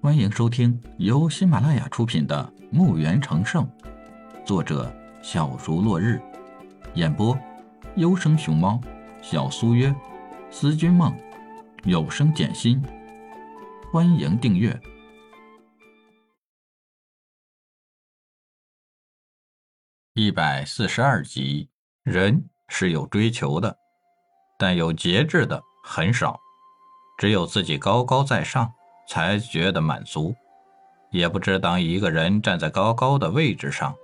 欢迎收听由喜马拉雅出品的《墓园成圣》，作者小竹落日，演播优生熊猫、小苏约、思君梦、有声简心。欢迎订阅一百四十二集。人是有追求的，但有节制的很少。只有自己高高在上，才觉得满足。也不知当一个人站在高高的位置上，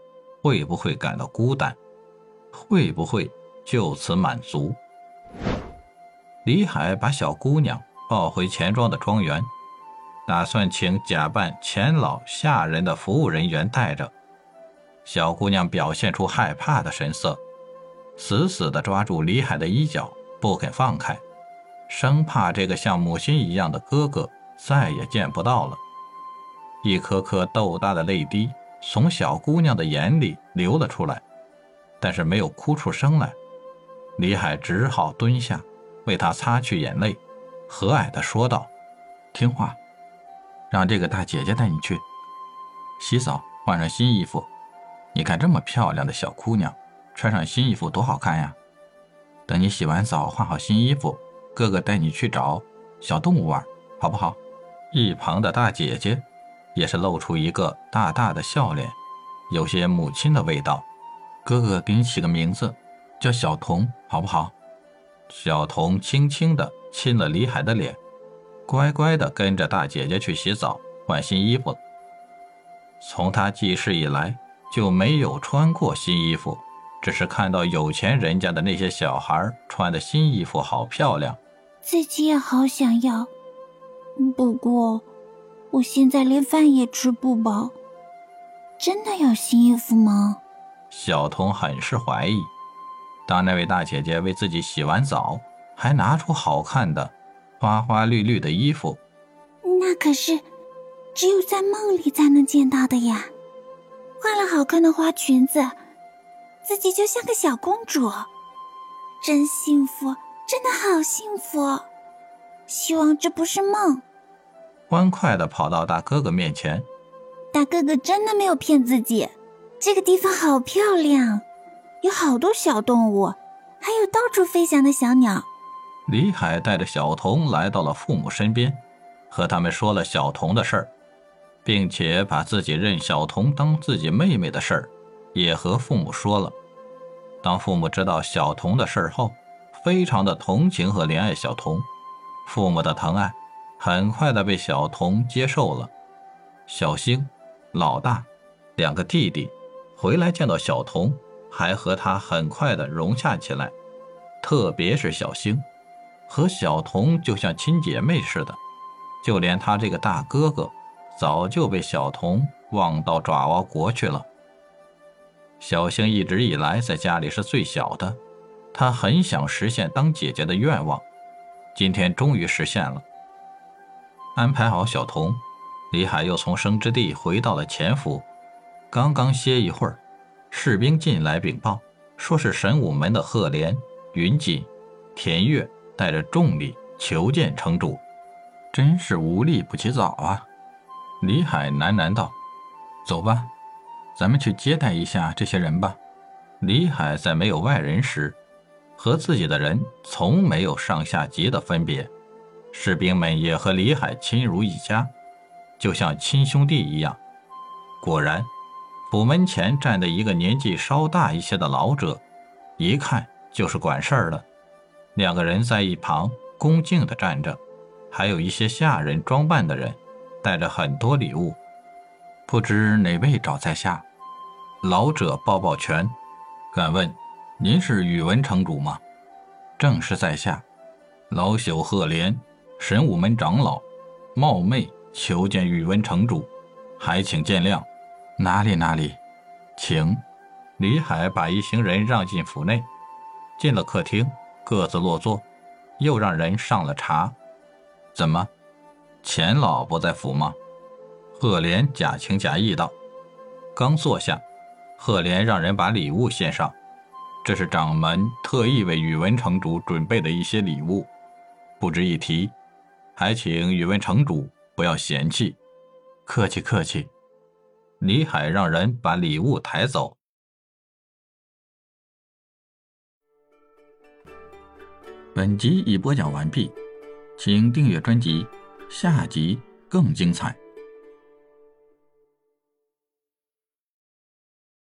会不会感到孤单？会不会就此满足？李海把小姑娘抱回钱庄的庄园，打算请假扮钱老下人的服务人员带着。小姑娘表现出害怕的神色，死死地抓住李海的衣角，不肯放开。生怕这个像母亲一样的哥哥再也见不到了，一颗颗豆大的泪滴从小姑娘的眼里流了出来，但是没有哭出声来。李海只好蹲下，为她擦去眼泪，和蔼地说道：“听话，让这个大姐姐带你去洗澡，换上新衣服。你看这么漂亮的小姑娘，穿上新衣服多好看呀！等你洗完澡，换好新衣服。”哥哥带你去找小动物玩，好不好？一旁的大姐姐也是露出一个大大的笑脸，有些母亲的味道。哥哥给你起个名字，叫小童，好不好？小童轻轻地亲了李海的脸，乖乖地跟着大姐姐去洗澡换新衣服。从他记事以来就没有穿过新衣服，只是看到有钱人家的那些小孩穿的新衣服好漂亮。自己也好想要，不过我现在连饭也吃不饱。真的有新衣服吗？小童很是怀疑。当那位大姐姐为自己洗完澡，还拿出好看的花花绿绿的衣服，那可是只有在梦里才能见到的呀！换了好看的花裙子，自己就像个小公主，真幸福。真的好幸福，希望这不是梦。欢快的跑到大哥哥面前，大哥哥真的没有骗自己，这个地方好漂亮，有好多小动物，还有到处飞翔的小鸟。李海带着小童来到了父母身边，和他们说了小童的事儿，并且把自己认小童当自己妹妹的事儿，也和父母说了。当父母知道小童的事儿后，非常的同情和怜爱小童，父母的疼爱很快的被小童接受了。小星、老大两个弟弟回来见到小童，还和他很快的融洽起来。特别是小星，和小童就像亲姐妹似的。就连他这个大哥哥，早就被小童忘到爪哇国去了。小星一直以来在家里是最小的。他很想实现当姐姐的愿望，今天终于实现了。安排好小童，李海又从生之地回到了前府。刚刚歇一会儿，士兵进来禀报，说是神武门的赫连、云锦、田月带着重礼求见城主。真是无利不起早啊！李海喃喃道：“走吧，咱们去接待一下这些人吧。”李海在没有外人时。和自己的人从没有上下级的分别，士兵们也和李海亲如一家，就像亲兄弟一样。果然，府门前站的一个年纪稍大一些的老者，一看就是管事儿的。两个人在一旁恭敬地站着，还有一些下人装扮的人，带着很多礼物。不知哪位找在下？老者抱抱拳，敢问。您是宇文城主吗？正是在下，老朽赫连，神武门长老，冒昧求见宇文城主，还请见谅。哪里哪里，请。李海把一行人让进府内，进了客厅，各自落座，又让人上了茶。怎么，钱老不在府吗？赫连假情假意道。刚坐下，赫连让人把礼物献上。这是掌门特意为宇文城主准备的一些礼物，不值一提，还请宇文城主不要嫌弃。客气客气，李海让人把礼物抬走。本集已播讲完毕，请订阅专辑，下集更精彩。